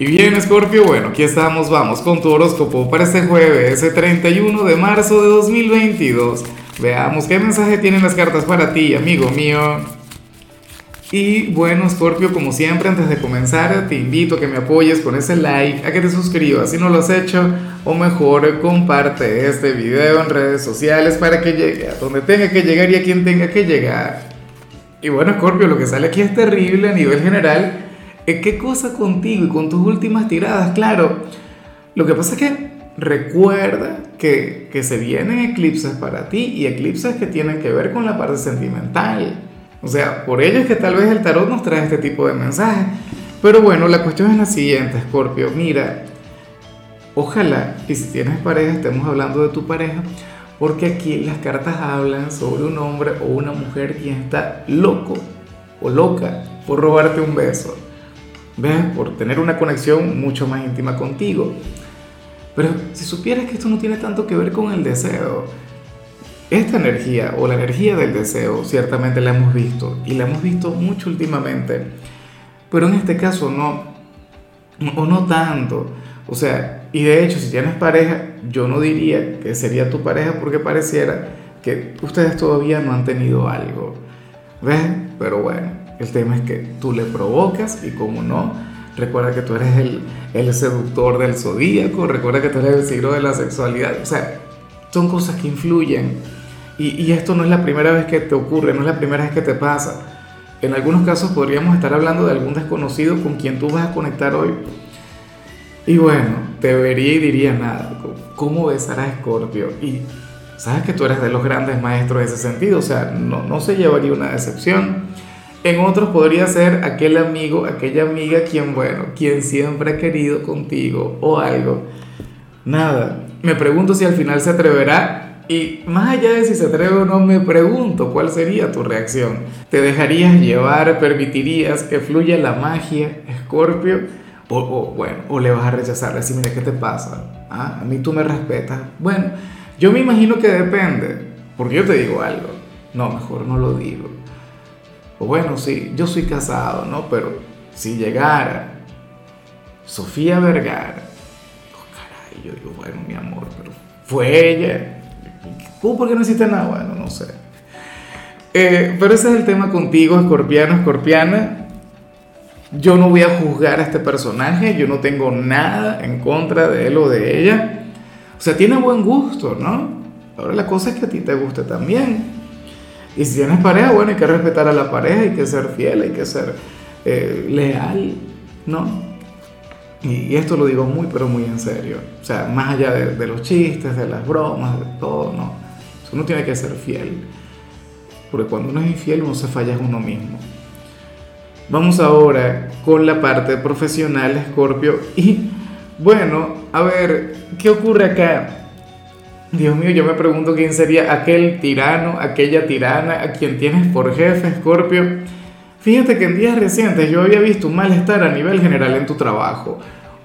Y bien, Scorpio, bueno, aquí estamos, vamos con tu horóscopo para este jueves, ese 31 de marzo de 2022. Veamos qué mensaje tienen las cartas para ti, amigo mío. Y bueno, Scorpio, como siempre, antes de comenzar, te invito a que me apoyes con ese like, a que te suscribas si no lo has hecho, o mejor, comparte este video en redes sociales para que llegue a donde tenga que llegar y a quien tenga que llegar. Y bueno, Scorpio, lo que sale aquí es terrible a nivel general ¿Qué cosa contigo y con tus últimas tiradas? Claro, lo que pasa es que recuerda que, que se vienen eclipses para ti y eclipses que tienen que ver con la parte sentimental. O sea, por ello es que tal vez el tarot nos trae este tipo de mensajes. Pero bueno, la cuestión es la siguiente, Scorpio. Mira, ojalá, y si tienes pareja, estemos hablando de tu pareja, porque aquí las cartas hablan sobre un hombre o una mujer quien está loco o loca por robarte un beso. ¿Ves? Por tener una conexión mucho más íntima contigo. Pero si supieras que esto no tiene tanto que ver con el deseo, esta energía o la energía del deseo ciertamente la hemos visto y la hemos visto mucho últimamente, pero en este caso no, o no tanto. O sea, y de hecho si tienes pareja, yo no diría que sería tu pareja porque pareciera que ustedes todavía no han tenido algo. ¿Ves? Pero bueno, el tema es que tú le provocas y como no, recuerda que tú eres el, el seductor del zodíaco, recuerda que tú eres el signo de la sexualidad. O sea, son cosas que influyen. Y, y esto no es la primera vez que te ocurre, no es la primera vez que te pasa. En algunos casos podríamos estar hablando de algún desconocido con quien tú vas a conectar hoy. Y bueno, te vería y diría nada. ¿Cómo besar a Scorpio? Y sabes que tú eres de los grandes maestros de ese sentido. O sea, no, no se llevaría una decepción. En otros podría ser aquel amigo, aquella amiga quien, bueno, quien siempre ha querido contigo o algo. Nada, me pregunto si al final se atreverá y más allá de si se atreve o no, me pregunto cuál sería tu reacción. ¿Te dejarías llevar, permitirías que fluya la magia, Escorpio? O, bueno, o le vas a rechazar, decir, mira, ¿qué te pasa? ¿Ah? A mí tú me respetas. Bueno, yo me imagino que depende, porque yo te digo algo. No, mejor no lo digo. O bueno, sí, yo soy casado, ¿no? Pero si llegara Sofía Vergara, oh, caray, yo digo, bueno, mi amor, pero fue ella. ¿Tú por qué no hiciste nada? Bueno, no sé. Eh, pero ese es el tema contigo, escorpiano, escorpiana. Yo no voy a juzgar a este personaje, yo no tengo nada en contra de él o de ella. O sea, tiene buen gusto, ¿no? Ahora la cosa es que a ti te guste también. Y si tienes pareja, bueno, hay que respetar a la pareja, hay que ser fiel, hay que ser eh, leal, ¿no? Y, esto lo digo muy, pero muy en serio. O sea, más allá de, los chistes, de las bromas, de todo, ¿no? uno tiene que ser fiel. Porque cuando uno es infiel, uno se falla uno mismo. Vamos ahora con la parte profesional, Scorpio. Y bueno, a ver, ¿qué ocurre acá? Dios mío, yo me pregunto quién sería aquel tirano, aquella tirana a quien tienes por jefe, Scorpio. Fíjate que en días recientes yo había visto un malestar a nivel general en tu trabajo.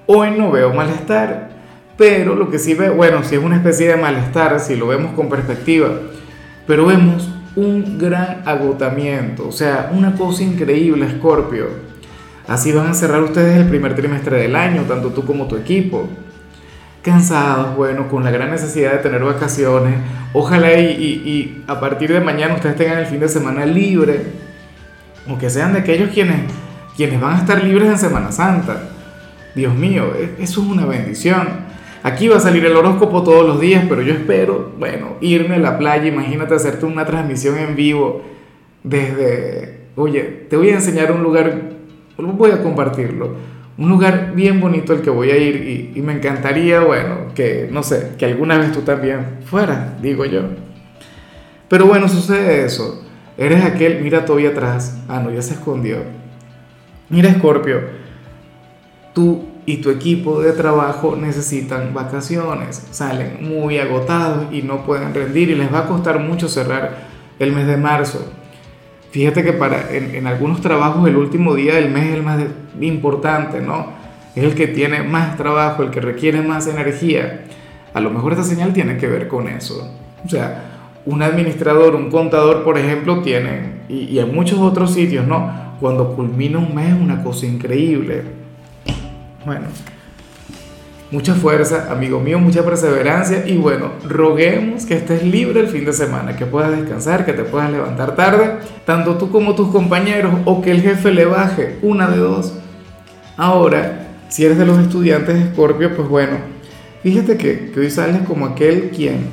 Hoy no veo malestar, pero lo que sí veo, bueno, sí es una especie de malestar si lo vemos con perspectiva, pero vemos un gran agotamiento, o sea, una cosa increíble, Scorpio. Así van a cerrar ustedes el primer trimestre del año, tanto tú como tu equipo cansados, bueno, con la gran necesidad de tener vacaciones. Ojalá y, a partir de mañana ustedes tengan el fin de semana libre, o que sean de aquellos quienes, quienes van a estar libres en Semana Santa. Dios mío, e, eso es una bendición. Aquí va a salir el horóscopo todos los días, pero yo espero, bueno, irme a la playa, imagínate hacerte una transmisión en vivo desde, oye, te voy a enseñar un lugar, voy a compartirlo un lugar bien bonito al que voy a ir y, me encantaría, bueno, que, no sé, que alguna vez tú también fueras, digo yo. Pero bueno, sucede eso. Eres aquel, mira todavía atrás. Ah, no, ya se escondió. Mira, Scorpio, tú y tu equipo de trabajo necesitan vacaciones. Salen muy agotados y no pueden rendir y les va a costar mucho cerrar el mes de marzo. Fíjate que para, en, algunos trabajos el último día del mes es el más importante, ¿no? Es el que tiene más trabajo, el que requiere más energía. A lo mejor esta señal tiene que ver con eso. O sea, un administrador, un contador, por ejemplo, tienen, y, y en muchos otros sitios, ¿no? Cuando culmina un mes es una cosa increíble. Bueno, mucha fuerza, amigo mío, mucha perseverancia y bueno, roguemos que estés libre el fin de semana, que puedas descansar, que te puedas levantar tarde, tanto tú como tus compañeros, o que el jefe le baje, una de dos. Ahora, si eres de los estudiantes de Scorpio, pues bueno, fíjate que, que hoy sales como aquel quien,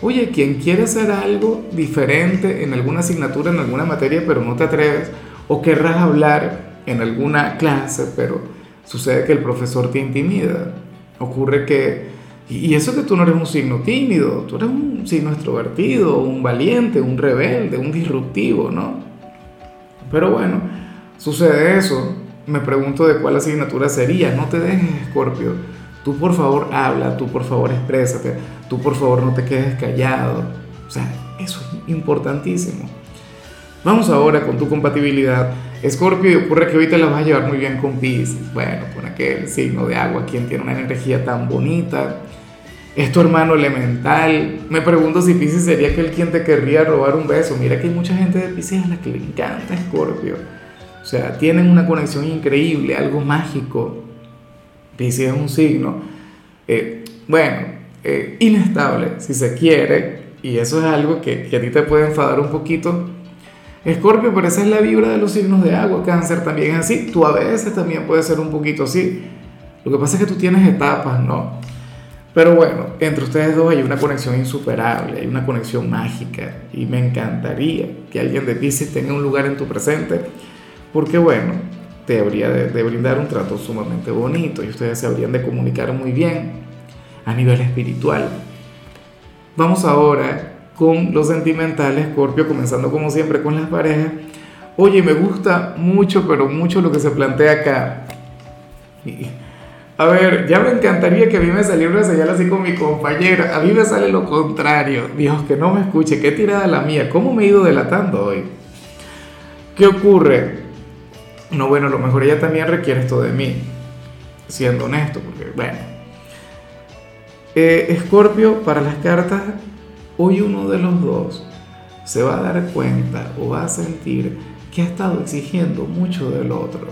oye, quien quiere hacer algo diferente en alguna asignatura, en alguna materia, pero no te atreves, o querrás hablar en alguna clase, pero sucede que el profesor te intimida. Ocurre que, y eso que tú no eres un signo tímido, tú eres un signo extrovertido, un valiente, un rebelde, un disruptivo, ¿no? Pero bueno, sucede eso. Me pregunto de cuál asignatura sería. No te dejes, Escorpio. Tú por favor habla, tú por favor exprésate, tú por favor no te quedes callado. O sea, eso es importantísimo. Vamos ahora con tu compatibilidad. Escorpio, ocurre que te la vas a llevar muy bien con Pisces. Bueno, con aquel signo de agua, quien tiene una energía tan bonita. Es tu hermano elemental. Me pregunto si Pisces sería aquel quien te querría robar un beso. Mira que hay mucha gente de Pisces a la que le encanta Escorpio. O sea, tienen una conexión increíble, algo mágico. Pisces es un signo, eh, bueno, eh, inestable, si se quiere, y eso es algo que, que a ti te puede enfadar un poquito Escorpio, pero esa es la vibra de los signos de agua. Cáncer también es así. Tú a veces también puede ser un poquito así. Lo que pasa es que tú tienes etapas, ¿no? Pero bueno, entre ustedes dos hay una conexión insuperable, hay una conexión mágica. Y me encantaría que alguien de Pisces tenga un lugar en tu presente. Porque bueno, te habría de, de brindar un trato sumamente bonito y ustedes se habrían de comunicar muy bien a nivel espiritual. Vamos ahora con los sentimentales, Scorpio, comenzando como siempre con las parejas. Oye, me gusta mucho, pero mucho lo que se plantea acá. A ver, ya me encantaría que a mí me saliera una señal así con mi compañera. A mí me sale lo contrario. Dios, que no me escuche. Qué tirada la mía. ¿Cómo me he ido delatando hoy? ¿Qué ocurre? No, bueno, a lo mejor ella también requiere esto de mí. Siendo honesto, porque, bueno. Eh, Escorpio, para las cartas, hoy uno de los dos se va a dar cuenta o va a sentir que ha estado exigiendo mucho del otro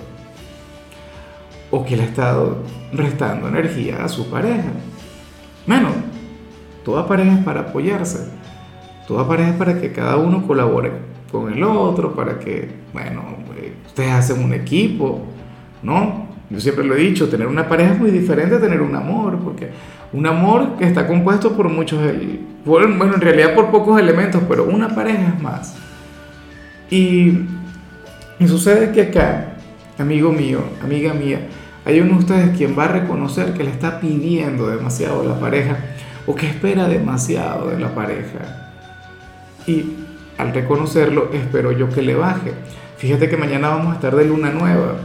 o que le ha estado restando energía a su pareja. Bueno, toda pareja es para apoyarse, toda pareja es para que cada uno colabore con el otro, para que, bueno, ustedes hacen un equipo, ¿no? Yo siempre lo he dicho, tener una pareja es muy diferente a tener un amor, porque un amor que está compuesto por muchos, bueno, en realidad por pocos elementos, pero una pareja es más. Y, y sucede que acá, amigo mío, amiga mía, hay uno de ustedes quien va a reconocer que le está pidiendo demasiado a la pareja o que espera demasiado de la pareja. Y al reconocerlo, espero yo que le baje. Fíjate que mañana vamos a estar de luna nueva.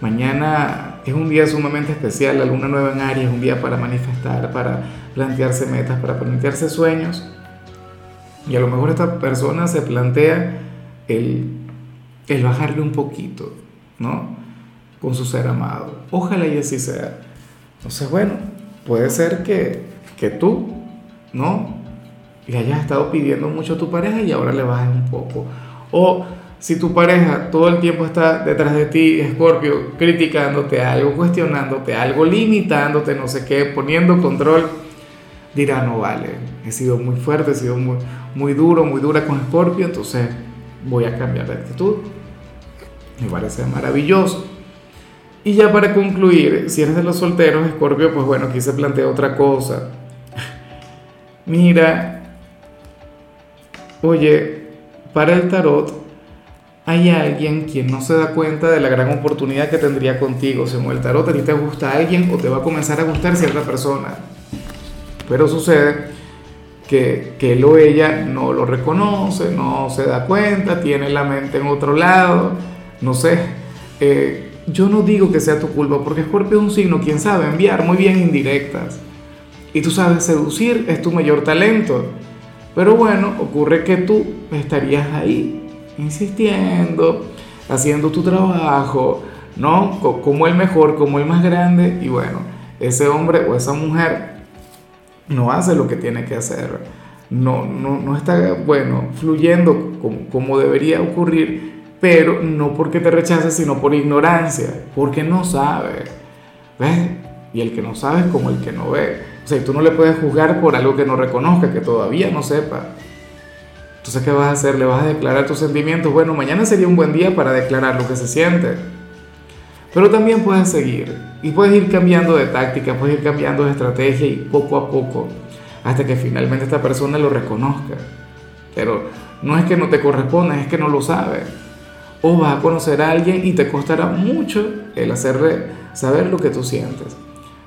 Mañana es un día sumamente especial, la luna nueva en Aries, es un día para manifestar, para plantearse metas, para plantearse sueños. Y a lo mejor esta persona se plantea el, el bajarle un poquito, ¿no? Con su ser amado. Ojalá y así sea. Entonces, bueno, puede ser que, que tú, ¿no? Le hayas estado pidiendo mucho a tu pareja y ahora le bajes un poco. O si tu pareja todo el tiempo está detrás de ti, Escorpio, criticándote algo, cuestionándote algo, limitándote, no sé qué, poniendo control, dirá, no vale, he sido muy fuerte, he sido muy, muy duro, muy dura con Escorpio, entonces voy a cambiar de actitud. Me parece maravilloso. Y ya para concluir, si eres de los solteros, Escorpio, pues bueno, aquí se plantea otra cosa. Mira, oye, para el tarot, hay alguien quien no se da cuenta de la gran oportunidad que tendría contigo. Se mueve el tarot, a ti te gusta alguien o te va a comenzar a gustar cierta persona. Pero sucede que, que él o ella no lo reconoce, no se da cuenta, tiene la mente en otro lado, no sé. Eh, yo no digo que sea tu culpa, porque Scorpio es un signo, quien sabe enviar muy bien indirectas. Y tú sabes seducir, es tu mayor talento. Pero bueno, ocurre que tú estarías ahí insistiendo, haciendo tu trabajo, ¿no? Como el mejor, como el más grande, y bueno, ese hombre o esa mujer no hace lo que tiene que hacer, no, no, no está, bueno, fluyendo como, debería ocurrir, pero no porque te rechace, sino por ignorancia, porque no sabe. ¿Ves? Y el que no sabe es como el que no ve. O sea, tú no le puedes juzgar por algo que no reconozca, que todavía no sepa. Entonces, ¿qué vas a hacer? ¿Le vas a declarar tus sentimientos? Bueno, mañana sería un buen día para declarar lo que se siente. Pero también puedes seguir y puedes ir cambiando de táctica, puedes ir cambiando de estrategia y poco a poco, hasta que finalmente esta persona lo reconozca. Pero no es que no te corresponda, es que no lo sabe. O vas a conocer a alguien y te costará mucho el hacerle saber lo que tú sientes.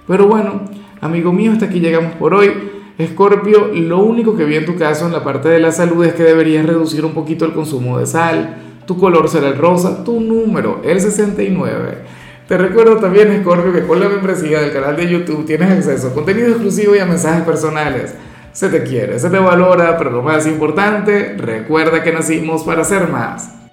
Pero bueno, amigo mío, hasta aquí llegamos por hoy. Escorpio, lo único que vi en tu caso en la parte de la salud es que deberías reducir un poquito el consumo de sal. Tu color será el rosa, tu número, el 69. Te recuerdo también, Escorpio, que con la membresía del canal de YouTube tienes acceso a contenido exclusivo y a mensajes personales. Se te quiere, se te valora, pero lo más importante, recuerda que nacimos para ser más.